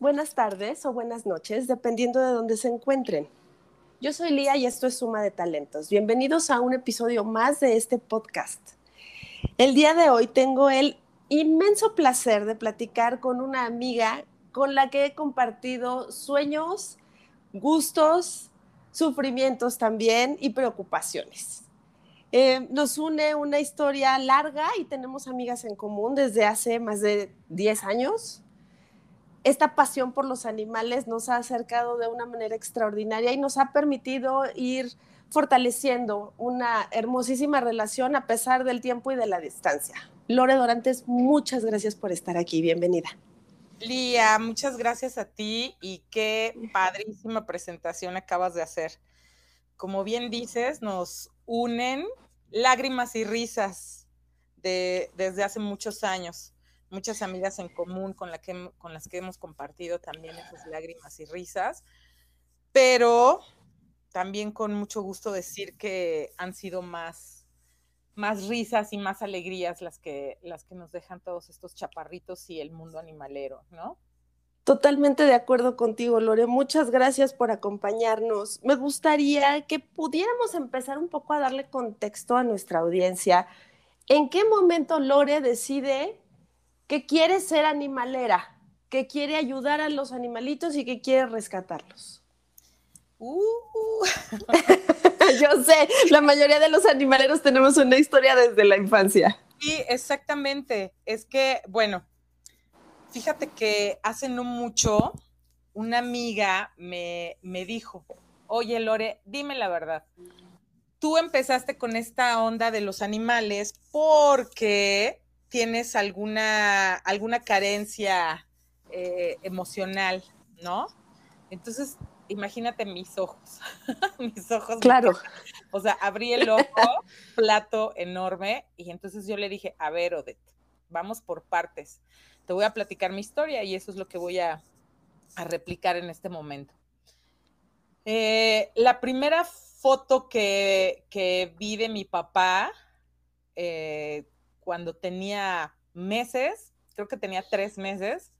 buenas tardes o buenas noches, dependiendo de dónde se encuentren. Yo soy Lía y esto es Suma de Talentos. Bienvenidos a un episodio más de este podcast. El día de hoy tengo el inmenso placer de platicar con una amiga con la que he compartido sueños, gustos, sufrimientos también y preocupaciones. Eh, nos une una historia larga y tenemos amigas en común desde hace más de 10 años. Esta pasión por los animales nos ha acercado de una manera extraordinaria y nos ha permitido ir fortaleciendo una hermosísima relación a pesar del tiempo y de la distancia. Lore Dorantes, muchas gracias por estar aquí. Bienvenida. Lía, muchas gracias a ti y qué padrísima presentación acabas de hacer. Como bien dices, nos unen lágrimas y risas de, desde hace muchos años. Muchas amigas en común con, que, con las que hemos compartido también esas lágrimas y risas, pero también con mucho gusto decir que han sido más, más risas y más alegrías las que, las que nos dejan todos estos chaparritos y el mundo animalero, ¿no? Totalmente de acuerdo contigo, Lore. Muchas gracias por acompañarnos. Me gustaría que pudiéramos empezar un poco a darle contexto a nuestra audiencia. ¿En qué momento Lore decide que quiere ser animalera, que quiere ayudar a los animalitos y que quiere rescatarlos? Uh. Yo sé, la mayoría de los animaleros tenemos una historia desde la infancia. Sí, exactamente. Es que, bueno, Fíjate que hace no mucho una amiga me, me dijo, oye Lore, dime la verdad, tú empezaste con esta onda de los animales porque tienes alguna, alguna carencia eh, emocional, ¿no? Entonces, imagínate mis ojos, mis ojos. Claro. o sea, abrí el ojo, plato enorme, y entonces yo le dije, a ver, Odette, vamos por partes te voy a platicar mi historia y eso es lo que voy a, replicar en este momento. Eh, la primera foto que, vi de mi papá eh, cuando tenía meses, creo que tenía tres meses,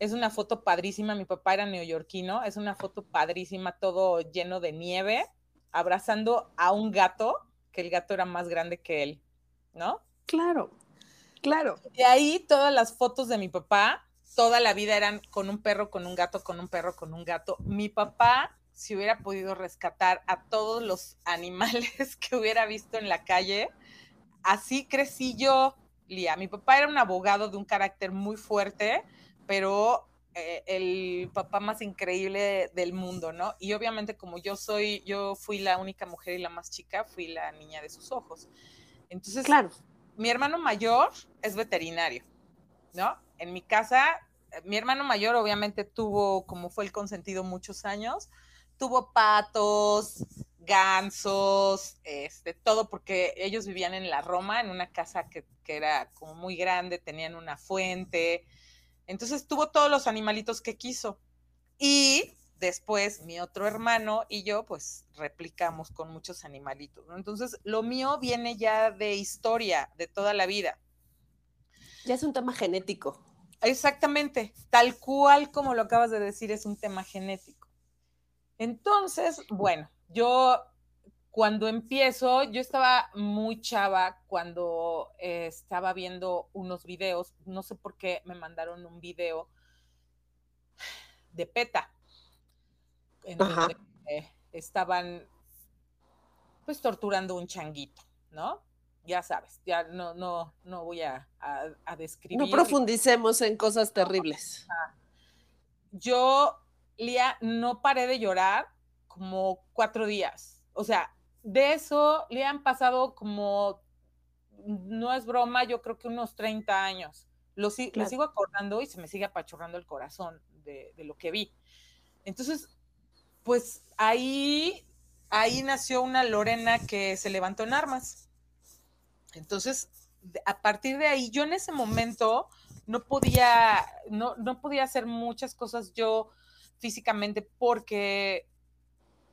es una foto padrísima. Mi papá era neoyorquino, es una foto padrísima, todo lleno de nieve, abrazando a un gato, que el gato era más grande que él, ¿no? Claro. Claro. De ahí todas las fotos de mi papá, toda la vida eran con un perro, con un gato, con un perro, con un gato. Mi papá, si hubiera podido rescatar a todos los animales que hubiera visto en la calle, así crecí yo, Lía. Mi papá era un abogado de un carácter muy fuerte, pero eh, el papá más increíble del mundo, ¿no? Y obviamente como yo soy, yo fui la única mujer y la más chica, fui la niña de sus ojos. Entonces, claro mi hermano mayor es veterinario, ¿no? En mi casa, eh, mi hermano mayor obviamente tuvo, como fue el consentido muchos años, tuvo patos, gansos, este, todo porque ellos vivían en la Roma, en una casa que, que era como muy grande, tenían una fuente, entonces tuvo todos los animalitos que quiso. Y Después mi otro hermano y yo pues replicamos con muchos animalitos, Entonces lo mío viene ya de historia, de toda la vida. Ya es un tema genético. Exactamente, tal cual como lo acabas de decir, es un tema genético. Entonces, bueno, yo cuando empiezo, yo estaba muy chava cuando eh, estaba viendo unos videos, no sé por qué me mandaron un video de PETA, en donde eh, estaban pues torturando un changuito, ¿no? Ya sabes, ya no, no, no voy a, describir. No profundicemos en cosas terribles. Yo, Lía, no paré de llorar como cuatro días. O sea, de eso le han pasado como, no es broma, yo creo que unos 30 años. Lo, sigo acordando y se me sigue apachurrando el corazón de, de, lo que vi. Entonces, pues ahí, ahí nació una Lorena que se levantó en armas. Entonces, a partir de ahí, yo en ese momento no podía, no, no podía hacer muchas cosas yo físicamente porque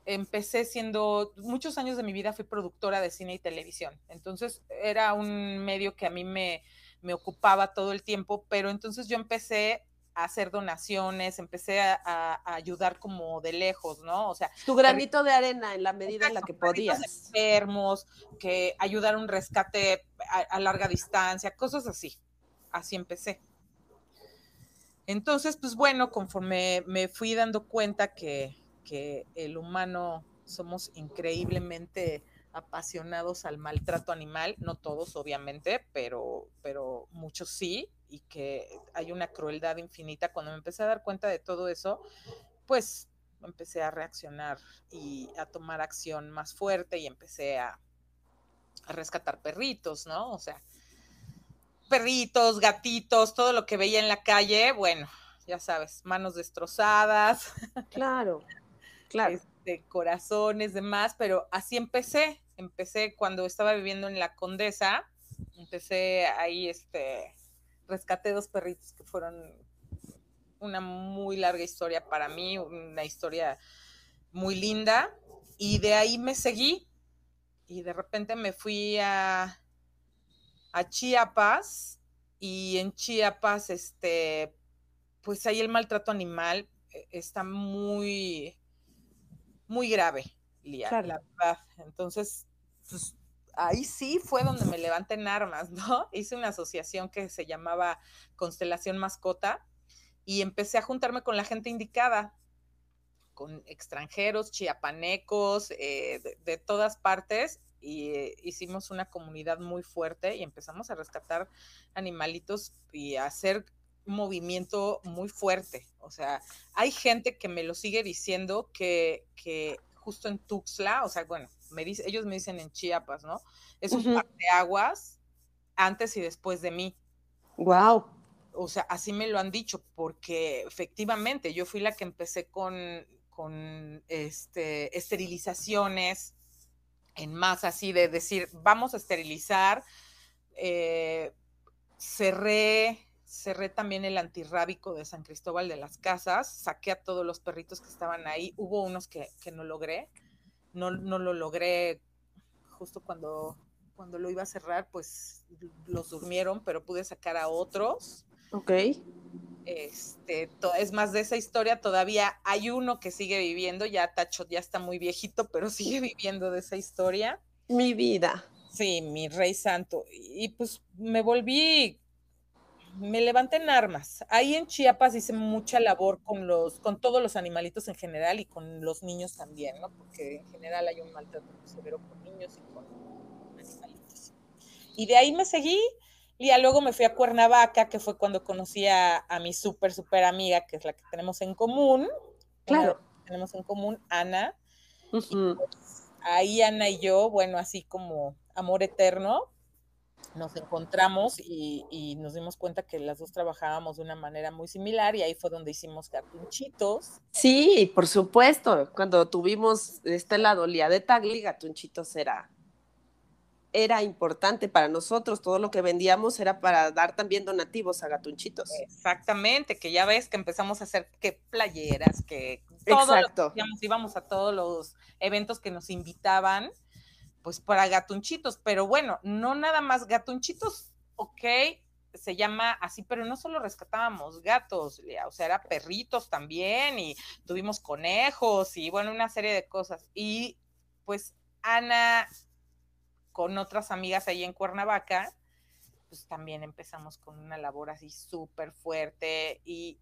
empecé siendo, muchos años de mi vida fui productora de cine y televisión. Entonces era un medio que a mí me, me ocupaba todo el tiempo, pero entonces yo empecé a hacer donaciones, empecé a, ayudar como de lejos, ¿no? O sea, tu granito de arena en la medida en la que podías. Enfermos, que ayudar un rescate a, larga distancia, cosas así. Así empecé. Entonces, pues bueno, conforme me fui dando cuenta que, que el humano somos increíblemente apasionados al maltrato animal, no todos obviamente, pero, pero muchos sí, y que hay una crueldad infinita. Cuando me empecé a dar cuenta de todo eso, pues empecé a reaccionar y a tomar acción más fuerte y empecé a, a rescatar perritos, ¿no? O sea, perritos, gatitos, todo lo que veía en la calle, bueno, ya sabes, manos destrozadas. Claro, claro. Este, corazones, demás, pero así empecé. Empecé cuando estaba viviendo en la Condesa, empecé ahí, este, rescaté dos perritos que fueron una muy larga historia para mí, una historia muy linda, y de ahí me seguí, y de repente me fui a, a Chiapas, y en Chiapas, este, pues ahí el maltrato animal eh, está muy, muy grave, Lía, la verdad. Entonces, pues ahí sí fue donde me levanté en armas, ¿no? Hice una asociación que se llamaba Constelación Mascota y empecé a juntarme con la gente indicada, con extranjeros, chiapanecos, eh, de, todas partes, y eh, hicimos una comunidad muy fuerte y empezamos a rescatar animalitos y a hacer movimiento muy fuerte. O sea, hay gente que me lo sigue diciendo que, que justo en Tuxtla, o sea, bueno, me dice, ellos me dicen en Chiapas, ¿no? Es un par de aguas antes y después de mí. Wow. O sea, así me lo han dicho, porque efectivamente yo fui la que empecé con, con este, esterilizaciones en masa, así de decir, vamos a esterilizar. Eh, cerré cerré también el antirrábico de San Cristóbal de las Casas, saqué a todos los perritos que estaban ahí, hubo unos que, no logré, no, no, lo logré justo cuando, cuando lo iba a cerrar, pues los durmieron, pero pude sacar a otros. Ok. Este, es más de esa historia, todavía hay uno que sigue viviendo, ya Tacho ya está muy viejito, pero sigue viviendo de esa historia. Mi vida. Sí, mi rey santo. Y pues me volví me levanté en armas. Ahí en Chiapas hice mucha labor con los, con todos los animalitos en general y con los niños también, ¿no? Porque en general hay un maltrato severo con niños y con animalitos. Y de ahí me seguí y luego me fui a Cuernavaca, que fue cuando conocí a, mi súper, súper amiga, que es la que tenemos en común. Claro. tenemos en común, Ana. Pues, ahí Ana y yo, bueno, así como amor eterno, nos encontramos y, nos dimos cuenta que las dos trabajábamos de una manera muy similar y ahí fue donde hicimos gatunchitos. Sí, por supuesto. Cuando tuvimos este lado Lía de Tagli, gatunchitos era, era importante para nosotros. Todo lo que vendíamos era para dar también donativos a gatunchitos. Exactamente, que ya ves que empezamos a hacer que playeras, que todo Exacto. íbamos a todos los eventos que nos invitaban pues para gatunchitos, pero bueno, no nada más gatunchitos, ok, se llama así, pero no solo rescatábamos gatos, o sea, era perritos también y tuvimos conejos y bueno, una serie de cosas. Y pues Ana con otras amigas ahí en Cuernavaca, pues también empezamos con una labor así súper fuerte y,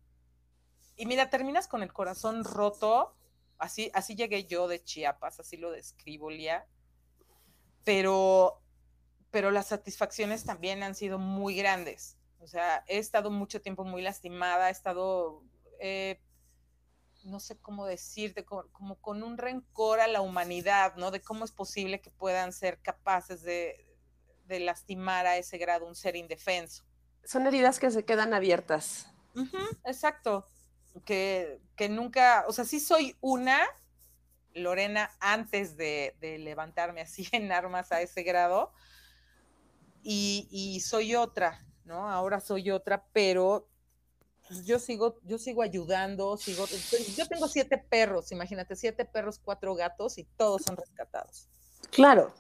y mira, terminas con el corazón roto, así, así llegué yo de Chiapas, así lo describo, Lía pero, pero las satisfacciones también han sido muy grandes. O sea, he estado mucho tiempo muy lastimada, he estado, eh, no sé cómo decirte, como, con un rencor a la humanidad, ¿no? De cómo es posible que puedan ser capaces de, lastimar a ese grado un ser indefenso. Son heridas que se quedan abiertas. exacto. Que, que nunca, o sea, sí soy una, Lorena antes de, levantarme así en armas a ese grado. Y, soy otra, ¿no? Ahora soy otra, pero pues, yo sigo, yo sigo ayudando, sigo, yo tengo siete perros, imagínate, siete perros, cuatro gatos y todos son rescatados. Claro.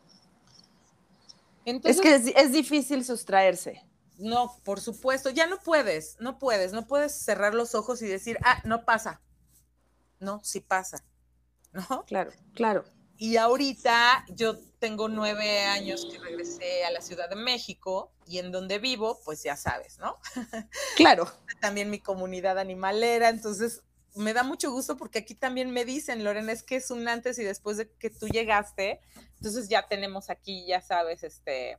es que es, difícil sustraerse. no, por supuesto, ya no puedes, no puedes, no puedes cerrar los ojos y decir, ah, no pasa. No, sí pasa, ¿no? Claro, claro. Y ahorita yo tengo nueve años que regresé a la Ciudad de México y en donde vivo, pues ya sabes, ¿no? Claro. también mi comunidad animalera, entonces me da mucho gusto porque aquí también me dicen, Lorena, es que es un antes y después de que tú llegaste, entonces ya tenemos aquí, ya sabes, este,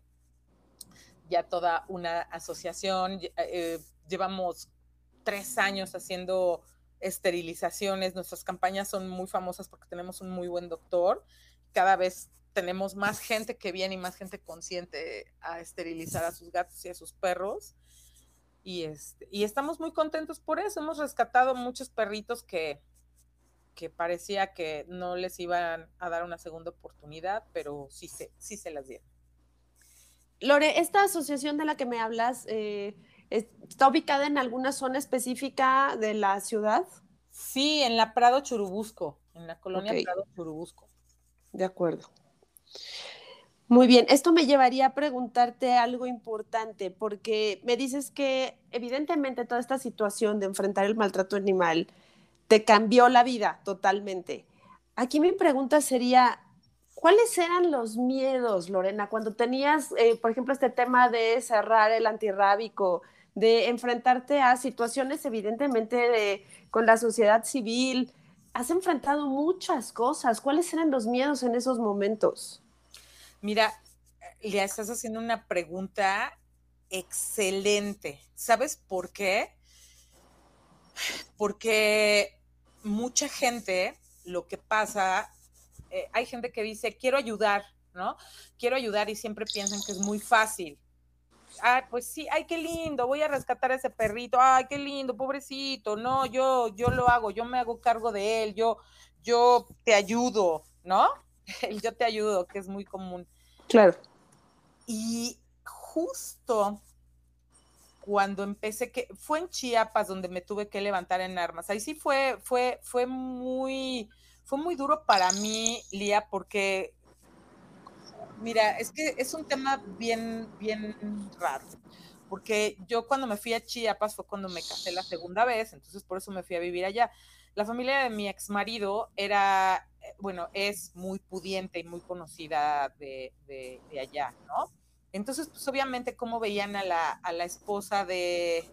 ya toda una asociación, eh, llevamos tres años haciendo esterilizaciones, nuestras campañas son muy famosas porque tenemos un muy buen doctor, cada vez tenemos más gente que viene y más gente consciente a esterilizar a sus gatos y a sus perros. Y, este, y estamos muy contentos por eso. Hemos rescatado muchos perritos que, que parecía que no les iban a dar una segunda oportunidad, pero sí se, sí se las dieron. Lore, esta asociación de la que me hablas eh, está ubicada en alguna zona específica de la ciudad. Sí, en la Prado Churubusco, en la colonia Prado Churubusco. De acuerdo. Muy bien, esto me llevaría a preguntarte algo importante, porque me dices que evidentemente toda esta situación de enfrentar el maltrato animal te cambió la vida totalmente. Aquí mi pregunta sería, ¿cuáles eran los miedos, Lorena, cuando tenías, eh, por ejemplo, este tema de cerrar el antirrábico, de enfrentarte a situaciones evidentemente de, con la sociedad civil? Has enfrentado muchas cosas. ¿Cuáles eran los miedos en esos momentos? Mira, le estás haciendo una pregunta excelente. ¿Sabes por qué? Porque mucha gente, lo que pasa, eh, hay gente que dice, quiero ayudar, ¿no? Quiero ayudar y siempre piensan que es muy fácil. Ah, pues sí, ay, qué lindo, voy a rescatar a ese perrito, ay, qué lindo, pobrecito, no, yo, yo lo hago, yo me hago cargo de él, yo, yo te ayudo, ¿no? El yo te ayudo, que es muy común. Claro. Y justo cuando empecé, que fue en Chiapas donde me tuve que levantar en armas. Ahí sí fue, fue, fue muy, fue muy duro para mí, Lía, porque, mira, es que es un tema bien, bien raro. Porque yo cuando me fui a Chiapas fue cuando me casé la segunda vez, entonces por eso me fui a vivir allá. La familia de mi ex marido era bueno, es muy pudiente y muy conocida de, allá, ¿no? Entonces, pues obviamente, como veían a la, a la esposa de,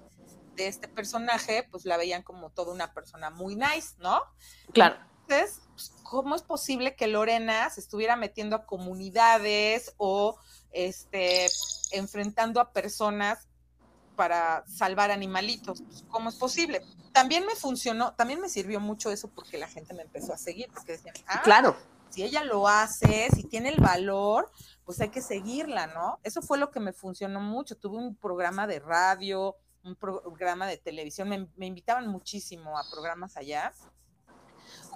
de, este personaje, pues la veían como toda una persona muy nice, ¿no? Claro. Entonces, pues, ¿cómo es posible que Lorena se estuviera metiendo a comunidades o este, enfrentando a personas para salvar animalitos. Pues, ¿Cómo es posible? También me funcionó, también me sirvió mucho eso porque la gente me empezó a seguir, porque decían, ah, claro. Si ella lo hace, si tiene el valor, pues hay que seguirla, ¿no? Eso fue lo que me funcionó mucho. Tuve un programa de radio, un programa de televisión, me, invitaban muchísimo a programas allá,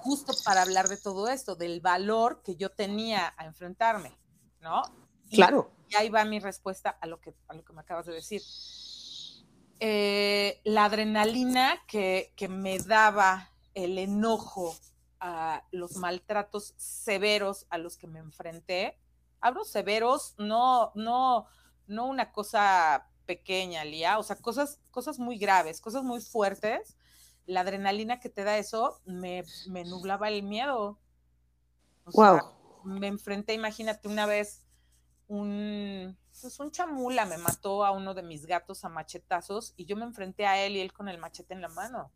justo para hablar de todo esto, del valor que yo tenía a enfrentarme, ¿no? claro. Y ahí va mi respuesta a lo que, a lo que me acabas de decir eh, la adrenalina que, me daba el enojo a los maltratos severos a los que me enfrenté. Hablo severos, no, no, no una cosa pequeña, Lía, o sea, cosas, cosas muy graves, cosas muy fuertes. La adrenalina que te da eso me, me nublaba el miedo. wow. me enfrenté, imagínate, una vez un, pues un chamula me mató a uno de mis gatos a machetazos y yo me enfrenté a él y él con el machete en la mano.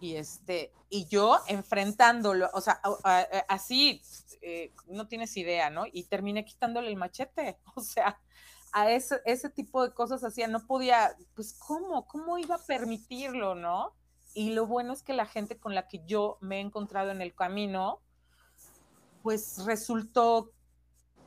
Y este, y yo enfrentándolo, o sea, así, eh, no tienes idea, ¿no? Y terminé quitándole el machete, o sea, a ese, ese tipo de cosas hacía, no podía, pues, ¿cómo? ¿Cómo iba a permitirlo, no? Y lo bueno es que la gente con la que yo me he encontrado en el camino, pues resultó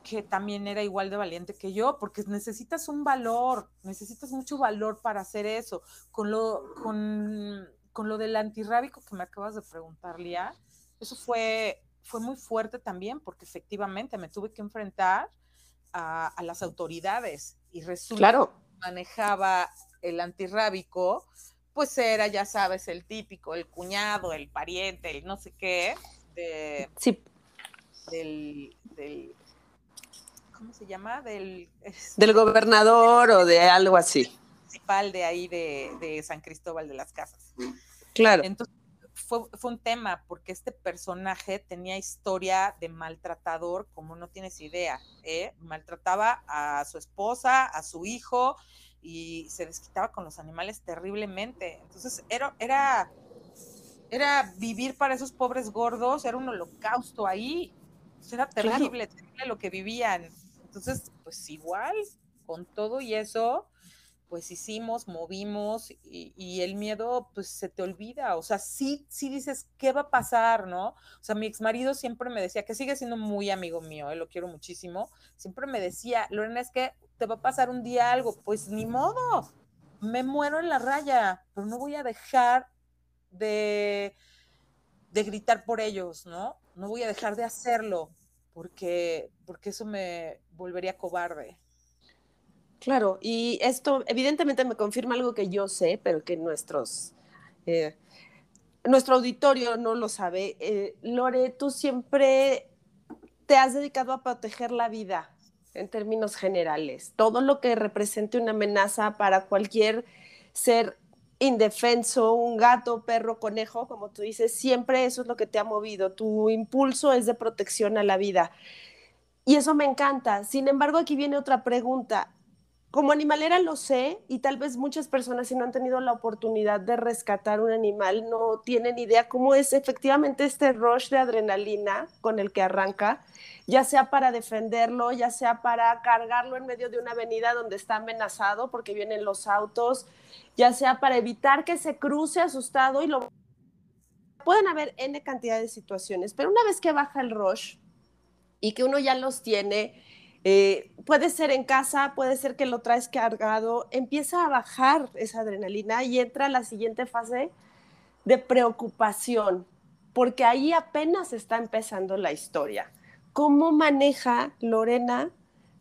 que también era igual de valiente que yo, porque necesitas un valor, necesitas mucho valor para hacer eso. Con lo, con, lo del antirrábico que me acabas de preguntar, Lía, eso fue, fue muy fuerte también, porque efectivamente me tuve que enfrentar a, las autoridades y resulta claro. que manejaba el antirrábico, pues era, ya sabes, el típico, el cuñado, el pariente, el no sé qué, de, sí. del, del ¿cómo se llama? Del, del gobernador o de algo así. Principal de ahí de, de San Cristóbal de las Casas. Claro. Entonces, fue, fue, un tema porque este personaje tenía historia de maltratador, como no tienes idea. ¿eh? Maltrataba a su esposa, a su hijo y se desquitaba con los animales terriblemente. Entonces era, era, era vivir para esos pobres gordos, era un holocausto ahí. Era terrible, terrible lo que vivían. Entonces, pues igual, con todo y eso, pues hicimos, movimos y, el miedo pues se te olvida, o sea, sí, sí dices, ¿qué va a pasar, no? O sea, mi ex marido siempre me decía, que sigue siendo muy amigo mío, eh, lo quiero muchísimo, siempre me decía, Lorena, es que te va a pasar un día algo, pues ni modo, me muero en la raya, pero no voy a dejar de, de gritar por ellos, ¿no? No voy a dejar de hacerlo, porque, porque eso me volvería cobarde. Claro, y esto evidentemente me confirma algo que yo sé, pero que nuestros, eh, nuestro auditorio no lo sabe. Eh, Lore, tú siempre te has dedicado a proteger la vida en términos generales. Todo lo que represente una amenaza para cualquier ser indefenso, un gato, perro, conejo, como tú dices, siempre eso es lo que te ha movido. Tu impulso es de protección a la vida. Y eso me encanta. Sin embargo, aquí viene otra pregunta como animalera lo sé y tal vez muchas personas si no han tenido la oportunidad de rescatar un animal no tienen idea cómo es efectivamente este rush de adrenalina con el que arranca, ya sea para defenderlo, ya sea para cargarlo en medio de una avenida donde está amenazado porque vienen los autos, ya sea para evitar que se cruce asustado y lo... Pueden haber N cantidad de situaciones, pero una vez que baja el rush y que uno ya los tiene, eh, puede ser en casa, puede ser que lo traes cargado, empieza a bajar esa adrenalina y entra la siguiente fase de preocupación, porque ahí apenas está empezando la historia. ¿Cómo maneja Lorena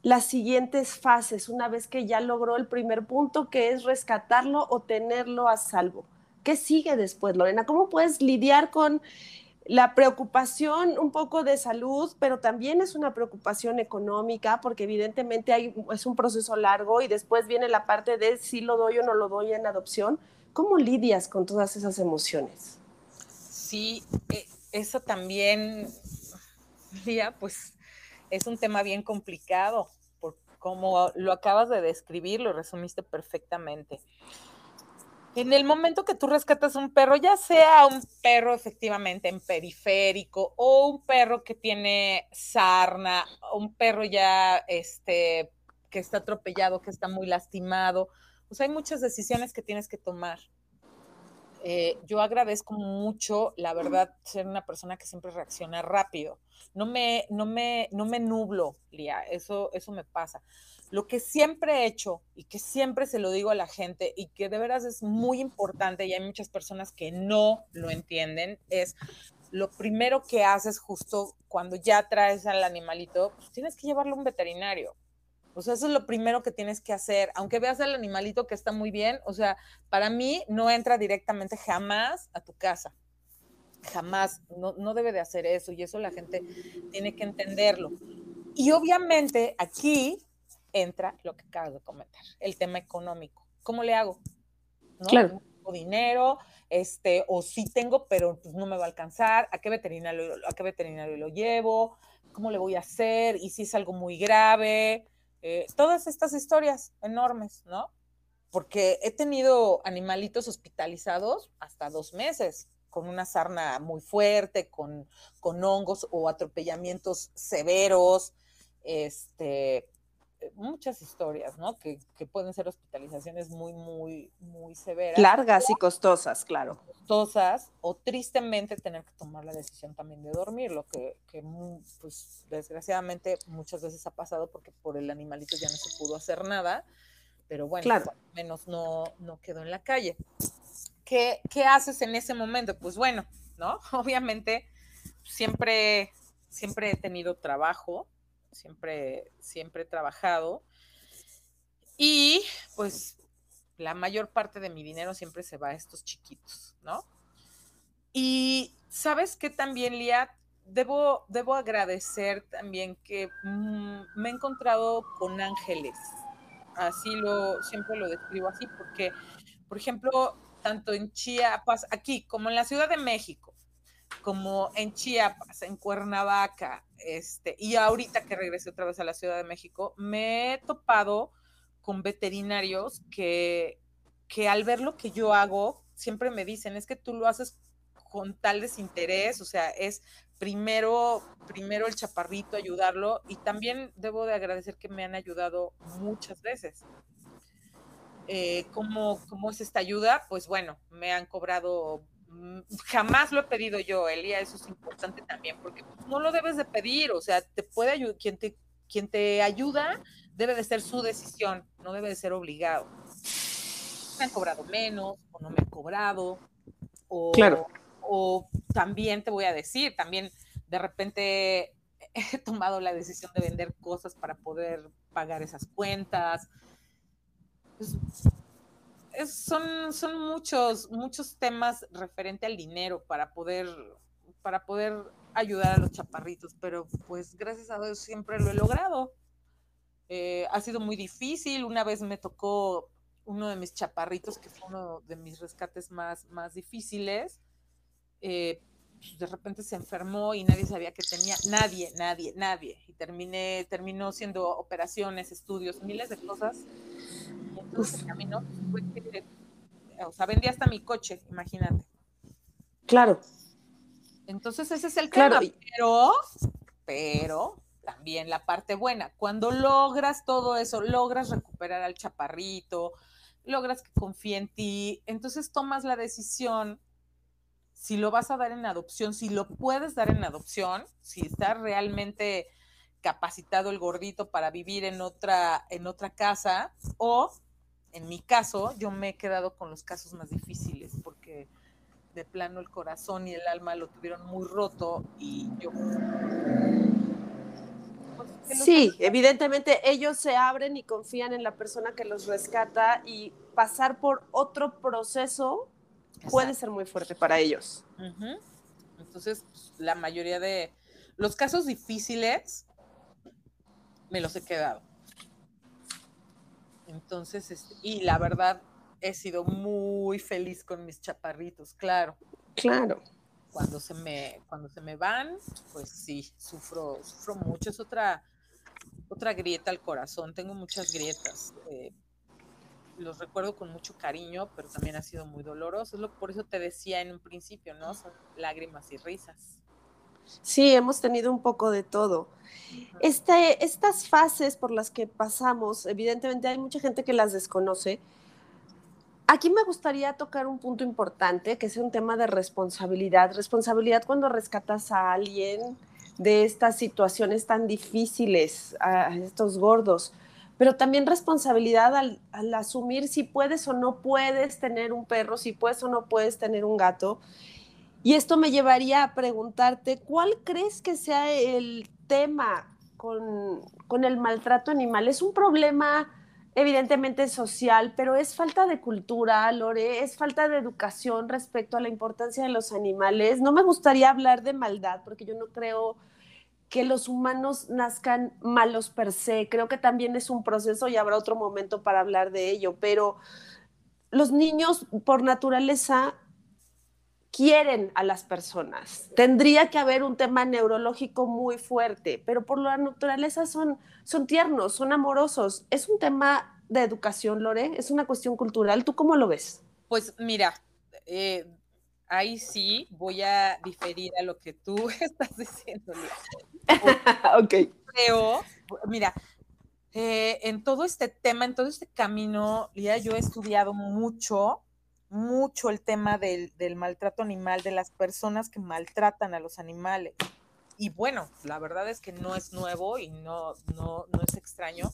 las siguientes fases una vez que ya logró el primer punto, que es rescatarlo o tenerlo a salvo? ¿Qué sigue después, Lorena? ¿Cómo puedes lidiar con la preocupación un poco de salud, pero también es una preocupación económica, porque evidentemente hay, es un proceso largo y después viene la parte de si lo doy o no lo doy en adopción. ¿Cómo lidias con todas esas emociones? Sí, eh, eso también, Lía, pues es un tema bien complicado, por como lo acabas de describir, lo resumiste perfectamente. En el momento que tú rescatas un perro, ya sea un perro efectivamente en periférico o un perro que tiene sarna, un perro ya este, que está atropellado, que está muy lastimado, pues hay muchas decisiones que tienes que tomar. Eh, yo agradezco mucho, la verdad, ser una persona que siempre reacciona rápido. No me, no me, no me nublo, Lía, eso, eso me pasa. Lo que siempre he hecho y que siempre se lo digo a la gente y que de veras es muy importante y hay muchas personas que no lo entienden es lo primero que haces justo cuando ya traes al animalito, pues tienes que llevarlo a un veterinario. O sea, eso es lo primero que tienes que hacer. Aunque veas al animalito que está muy bien, o sea, para mí no entra directamente jamás a tu casa. Jamás. No, no debe de hacer eso y eso la gente tiene que entenderlo. Y obviamente aquí entra lo que acabas de comentar, el tema económico. ¿Cómo le hago? ¿No? Claro. Tengo dinero, este, o sí tengo, pero pues no me va a alcanzar. ¿A qué veterinario, a qué veterinario lo llevo? ¿Cómo le voy a hacer? Y si es algo muy grave. Eh, todas estas historias enormes, ¿no? Porque he tenido animalitos hospitalizados hasta dos meses con una sarna muy fuerte, con, con hongos o atropellamientos severos, este, muchas historias, ¿no? Que, pueden ser hospitalizaciones muy, muy, muy severas. Largas y costosas, claro. Costosas, o tristemente tener que tomar la decisión también de dormir, lo que, pues, desgraciadamente muchas veces ha pasado porque por el animalito ya no se pudo hacer nada, pero bueno, al menos no, no quedó en la calle. ¿Qué, ¿Qué haces en ese momento? Pues bueno, ¿no? Obviamente siempre, siempre he tenido trabajo, siempre, siempre he trabajado. Y pues la mayor parte de mi dinero siempre se va a estos chiquitos, ¿no? Y sabes que también, Lía, debo, debo agradecer también que mm, me he encontrado con ángeles. Así lo, siempre lo describo así, porque, por ejemplo, tanto en Chiapas, aquí como en la Ciudad de México, como en Chiapas, en Cuernavaca, este, y ahorita que regresé otra vez a la Ciudad de México, me he topado con veterinarios que, que al ver lo que yo hago, siempre me dicen, es que tú lo haces con tal desinterés, o sea, es primero, primero el chaparrito, ayudarlo, y también debo de agradecer que me han ayudado muchas veces. Eh, ¿cómo, ¿Cómo es esta ayuda? Pues bueno, me han cobrado jamás lo he pedido yo, Elia, eso es importante también, porque no lo debes de pedir, o sea, te puede ayudar, quien te, quien te ayuda debe de ser su decisión, no debe de ser obligado. Me han cobrado menos, o no me han cobrado, o, claro. o también te voy a decir, también de repente he tomado la decisión de vender cosas para poder pagar esas cuentas. Pues, son, son muchos, muchos temas referente al dinero para poder, para poder ayudar a los chaparritos, pero pues gracias a Dios siempre lo he logrado. Eh, ha sido muy difícil. Una vez me tocó uno de mis chaparritos, que fue uno de mis rescates más, más difíciles. Eh, pues, de repente se enfermó y nadie sabía que tenía, nadie, nadie, nadie. Y terminé, terminó siendo operaciones, estudios, miles de cosas entonces camino, o sea, vendí hasta mi coche, imagínate. Claro. Entonces ese es el claro. pero, pero también la parte buena, cuando logras todo eso, logras recuperar al chaparrito, logras que confíe en ti, entonces tomas la decisión si lo vas a dar en adopción, si lo puedes dar en adopción, si está realmente capacitado el gordito para vivir en otra, en otra casa, o en mi caso, yo me he quedado con los casos más difíciles porque de plano el corazón y el alma lo tuvieron muy roto y yo... Pues, sí, evidentemente ellos se abren y confían en la persona que los rescata y pasar por otro proceso puede ser muy fuerte para ellos. Entonces, pues, la mayoría de los casos difíciles me los he quedado. Entonces, este, y la verdad, he sido muy feliz con mis chaparritos, claro. Claro. Cuando se me, cuando se me van, pues sí, sufro, sufro mucho. Es otra, otra grieta al corazón. Tengo muchas grietas. Eh, los recuerdo con mucho cariño, pero también ha sido muy doloroso. Es lo, por eso te decía en un principio, ¿no? Son lágrimas y risas. Sí, hemos tenido un poco de todo. Este, estas fases por las que pasamos, evidentemente hay mucha gente que las desconoce. Aquí me gustaría tocar un punto importante, que es un tema de responsabilidad. Responsabilidad cuando rescatas a alguien de estas situaciones tan difíciles, a estos gordos, pero también responsabilidad al, al asumir si puedes o no puedes tener un perro, si puedes o no puedes tener un gato. Y esto me llevaría a preguntarte, ¿cuál crees que sea el tema con, el maltrato animal? ¿Es un problema evidentemente social, pero es falta de cultura, Lore, es falta de educación respecto a la importancia de los animales? No me gustaría hablar de maldad, porque yo no creo que los humanos nazcan malos per se. Creo que también es un proceso y habrá otro momento para hablar de ello, pero los niños por naturaleza quieren a las personas. Tendría que haber un tema neurológico muy fuerte, pero por la naturaleza son, son tiernos, son amorosos. Es un tema de educación, Lore, es una cuestión cultural. ¿Tú cómo lo ves? Pues mira, eh, ahí sí voy a diferir a lo que tú estás diciendo. ok. Creo, mira, eh, en todo este tema, en todo este camino, ya yo he estudiado mucho mucho el tema del, maltrato animal, de las personas que maltratan a los animales. Y bueno, la verdad es que no es nuevo y no, no, no es extraño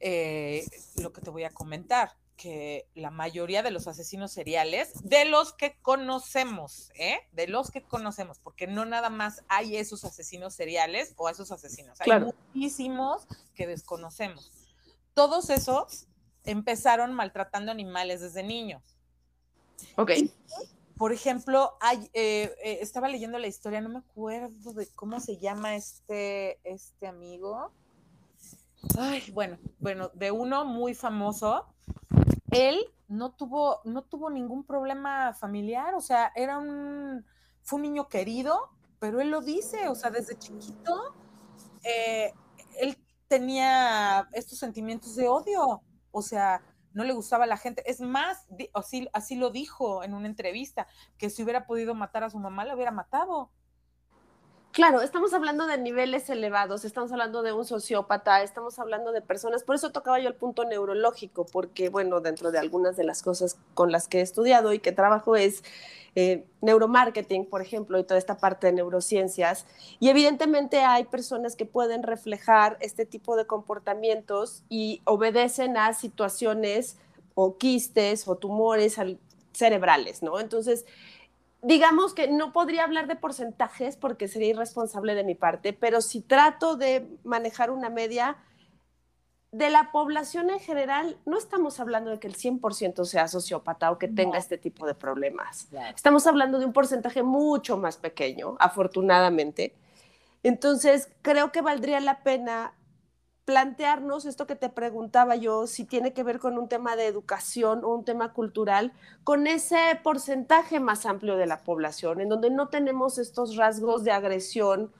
eh, lo que te voy a comentar, que la mayoría de los asesinos seriales, de los que conocemos, ¿eh? de los que conocemos, porque no nada más hay esos asesinos seriales o esos asesinos, hay muchísimos que desconocemos. Todos esos empezaron maltratando animales desde niños. Ok. por ejemplo, hay, eh, eh, estaba leyendo la historia, no me acuerdo de cómo se llama este, este amigo. Ay, bueno, bueno, de uno muy famoso. Él no tuvo, no tuvo ningún problema familiar, o sea, era un, fue un niño querido, pero él lo dice, o sea, desde chiquito, eh, él tenía estos sentimientos de odio, o sea, no le gustaba a la gente. Es más, así, así lo dijo en una entrevista, que si hubiera podido matar a su mamá, la hubiera matado. Claro, estamos hablando de niveles elevados, estamos hablando de un sociópata, estamos hablando de personas, por eso tocaba yo el punto neurológico, porque bueno, dentro de algunas de las cosas con las que he estudiado y que trabajo es eh, neuromarketing, por ejemplo, y toda esta parte de neurociencias, y evidentemente hay personas que pueden reflejar este tipo de comportamientos y obedecen a situaciones o quistes o tumores cerebrales, ¿no? Entonces, digamos que no podría hablar de porcentajes porque sería irresponsable de mi parte, pero si trato de manejar una media de la población en general, no estamos hablando de que el 100% sea sociópata o que tenga este tipo de problemas. Estamos hablando de un porcentaje mucho más pequeño, afortunadamente. Entonces, creo que valdría la pena plantearnos esto que te preguntaba yo, si tiene que ver con un tema de educación o un tema cultural, con ese porcentaje más amplio de la población, en donde no tenemos estos rasgos de agresión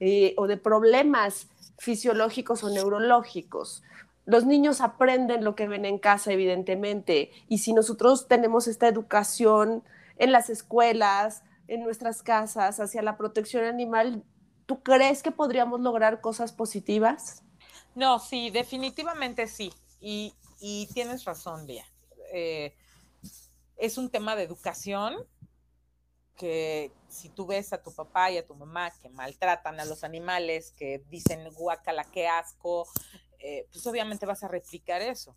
eh, o de problemas fisiológicos o neurológicos. Los niños aprenden lo que ven en casa, evidentemente, y si nosotros tenemos esta educación en las escuelas, en nuestras casas, hacia la protección animal, ¿tú crees que podríamos lograr cosas positivas? No, sí, definitivamente sí. Y, tienes razón, Lía. Eh, es un tema de educación que si tú ves a tu papá y a tu mamá que maltratan a los animales, que dicen guacala, qué asco, eh, pues obviamente vas a replicar eso.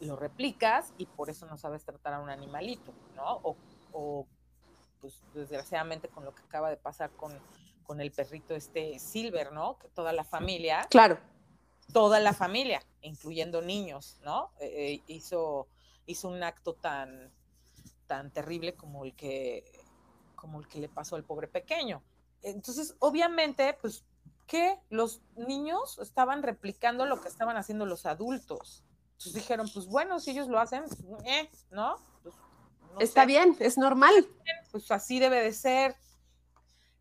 Lo replicas y por eso no sabes tratar a un animalito, ¿no? O, o pues desgraciadamente con lo que acaba de pasar con, con el perrito este Silver, ¿no? Que toda la familia. Claro toda la familia, incluyendo niños, ¿no? Eh, eh, hizo, hizo un acto tan, tan terrible como el que como el que le pasó al pobre pequeño. Entonces, obviamente, pues, que los niños estaban replicando lo que estaban haciendo los adultos. Entonces dijeron, pues bueno, si ellos lo hacen, eh, ¿no? Pues, Está bien, es normal. Pues así debe de ser.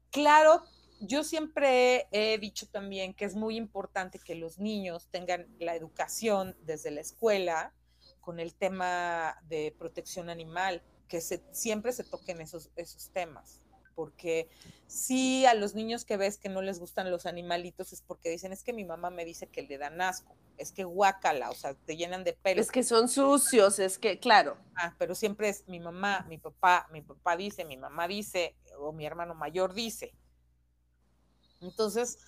Claro yo siempre he dicho también que es muy importante que los niños tengan la educación desde la escuela con el tema de protección animal, que se, siempre se toquen esos, esos temas. Porque si a los niños que ves que no les gustan los animalitos es porque dicen, es que mi mamá me dice que le dan asco, es que guácala, o sea, te llenan de pelo. Es que son sucios, es que, claro. Ah, pero siempre es mi mamá, mi papá, mi papá dice, mi mamá dice, o mi hermano mayor dice. Entonces,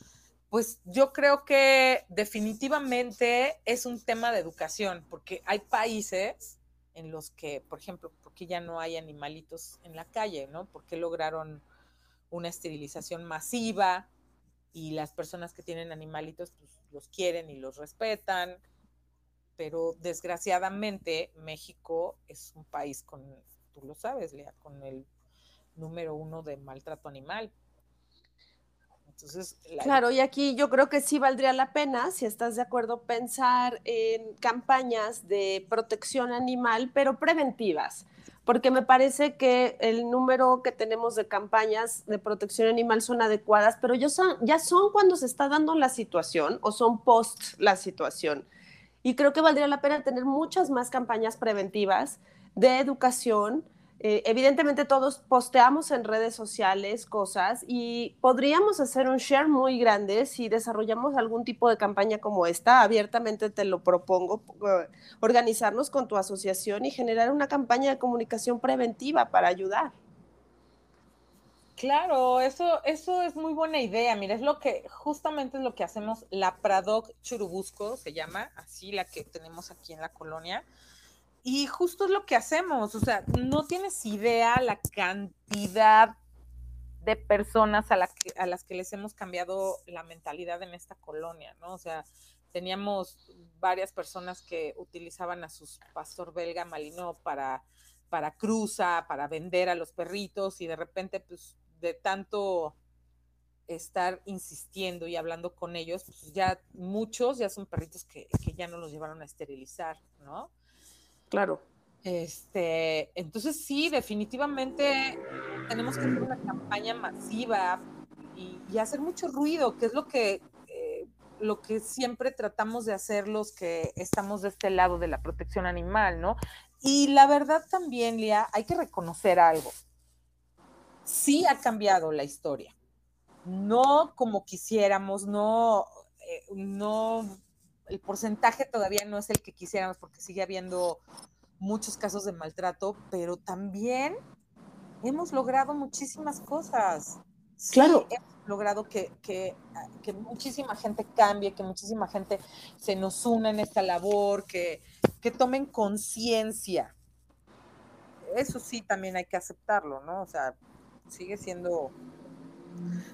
pues yo creo que definitivamente es un tema de educación, porque hay países en los que, por ejemplo, porque ya no hay animalitos en la calle, ¿no? Porque lograron una esterilización masiva y las personas que tienen animalitos pues, los quieren y los respetan, pero desgraciadamente México es un país con, tú lo sabes, con el número uno de maltrato animal. Claro, y aquí yo creo que sí valdría la pena, si estás de acuerdo, pensar en campañas de protección animal, pero preventivas, porque me parece que el número que tenemos de campañas de protección animal son adecuadas, pero ya son, ya son cuando se está dando la situación o son post la situación. Y creo que valdría la pena tener muchas más campañas preventivas de educación, eh, evidentemente todos posteamos en redes sociales cosas y podríamos hacer un share muy grande si desarrollamos algún tipo de campaña como esta. Abiertamente te lo propongo, eh, organizarnos con tu asociación y generar una campaña de comunicación preventiva para ayudar. Claro, eso, eso es muy buena idea. Mira, es lo que justamente es lo que hacemos la Pradoc Churubusco, se llama, así la que tenemos aquí en la colonia y justo es lo que hacemos, o sea, no tienes idea la cantidad de personas a, a las que les hemos cambiado la mentalidad en esta colonia, ¿no? O sea, teníamos varias personas que utilizaban a su pastor belga Malino para para cruza, para vender a los perritos y de repente, pues de tanto estar insistiendo y hablando con ellos, pues ya muchos ya son perritos que, que ya no los llevaron a esterilizar, ¿no? Claro. Este, entonces sí, definitivamente tenemos que hacer una campaña masiva y, hacer mucho ruido, que es lo que, eh, lo que siempre tratamos de hacer los que estamos de este lado de la protección animal, ¿no? Y la verdad también, Lía, hay que reconocer algo. Sí ha cambiado la historia. No como quisiéramos, no, eh, no, el porcentaje todavía no es el que quisiéramos porque sigue habiendo muchos casos de maltrato, pero también hemos logrado muchísimas cosas. Claro. hemos logrado que, que, que, muchísima gente cambie, que muchísima gente se nos una en esta labor, que, que tomen conciencia. Eso sí, también hay que aceptarlo, ¿no? O sea, sigue siendo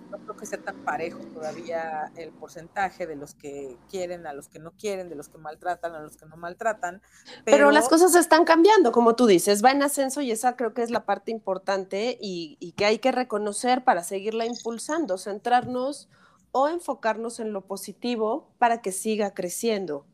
no creo que sea tan parejo todavía el porcentaje de los que quieren a los que no quieren, de los que maltratan a los que no maltratan. Pero, pero las cosas están cambiando, como tú dices, va en ascenso y esa creo que es la parte importante y, y que hay que reconocer para seguirla impulsando, centrarnos o enfocarnos en lo positivo para que siga creciendo.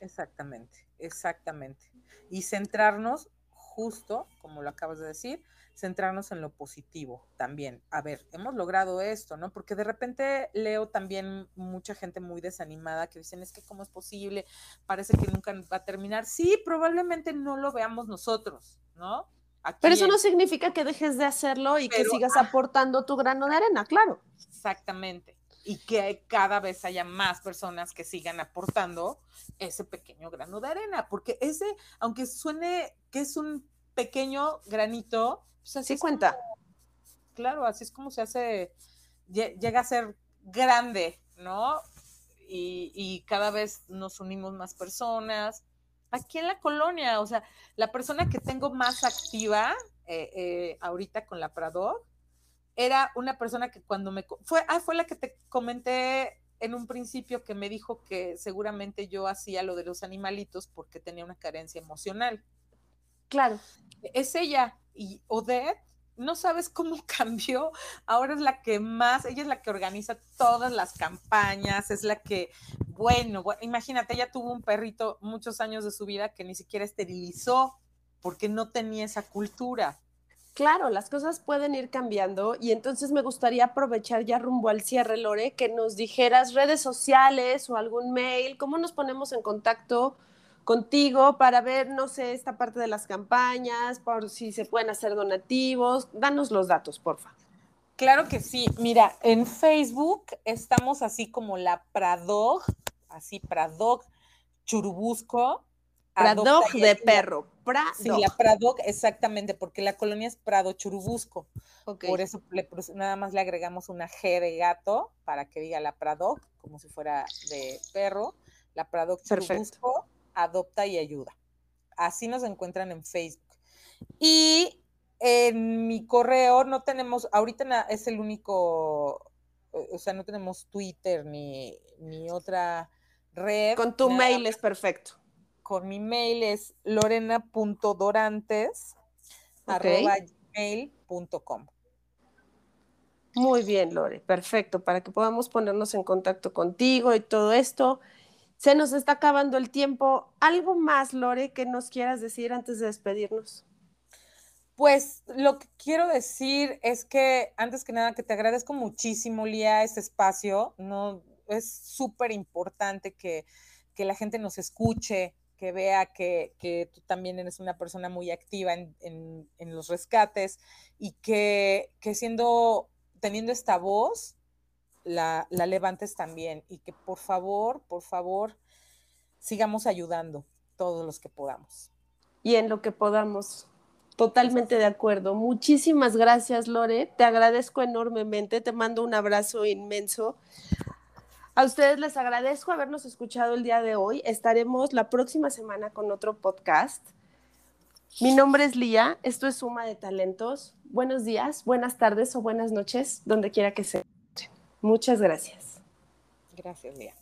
Exactamente, exactamente. Y centrarnos justo, como lo acabas de decir, centrarnos en lo positivo también. A ver, hemos logrado esto, ¿no? Porque de repente leo también mucha gente muy desanimada que dicen, es que cómo es posible, parece que nunca va a terminar. Sí, probablemente no lo veamos nosotros, ¿no? Aquí Pero eso no significa que dejes de hacerlo y Pero, que sigas aportando tu grano de arena, claro. Exactamente. Y que cada vez haya más personas que sigan aportando ese pequeño grano de arena, porque ese, aunque suene que es un pequeño granito, pues así cuenta. Como, claro, así es como se hace, llega a ser grande, ¿no? Y, y, cada vez nos unimos más personas. Aquí en la colonia, o sea, la persona que tengo más activa eh, eh, ahorita con la Prado era una persona que cuando me fue, ah, fue la que te comenté en un principio que me dijo que seguramente yo hacía lo de los animalitos porque tenía una carencia emocional. Claro. Es ella y Odette, no sabes cómo cambió, ahora es la que más, ella es la que organiza todas las campañas, es la que, bueno, imagínate, ella tuvo un perrito muchos años de su vida que ni siquiera esterilizó porque no tenía esa cultura. Claro, las cosas pueden ir cambiando y entonces me gustaría aprovechar ya rumbo al cierre, Lore, que nos dijeras redes sociales o algún mail, cómo nos ponemos en contacto contigo para ver, no sé, esta parte de las campañas, por si se pueden hacer donativos. Danos los datos, porfa. Claro que sí. Mira, en Facebook estamos así como la Pradog, así Pradog Churubusco. Pradog de perro. Pradog. Sí, la Pradog, exactamente, porque la colonia es Prado Churubusco. Okay. Por eso le, nada más le agregamos una G de gato para que diga la Pradog, como si fuera de perro. La Pradog Churubusco. Perfecto adopta y ayuda. Así nos encuentran en Facebook. Y en mi correo no tenemos, ahorita es el único, o sea, no tenemos Twitter ni, ni otra red. Con tu nada. mail es perfecto. Con mi mail es lorena.dorantes okay. gmail.com. Muy bien, Lore, perfecto, para que podamos ponernos en contacto contigo y todo esto. Se nos está acabando el tiempo. ¿Algo más, Lore, que nos quieras decir antes de despedirnos? Pues lo que quiero decir es que antes que nada que te agradezco muchísimo, Lía, este espacio. No es súper importante que, que, la gente nos escuche, que vea que, que, tú también eres una persona muy activa en, en, en los rescates y que, que siendo, teniendo esta voz, la, la levantes también y que por favor, por favor, sigamos ayudando todos los que podamos. Y en lo que podamos. Totalmente de acuerdo. Muchísimas gracias, Lore. Te agradezco enormemente. Te mando un abrazo inmenso. A ustedes les agradezco habernos escuchado el día de hoy. Estaremos la próxima semana con otro podcast. Mi nombre es Lía. Esto es Suma de Talentos. Buenos días, buenas tardes o buenas noches, donde quiera que sea. Muchas gracias. Gracias, Lía.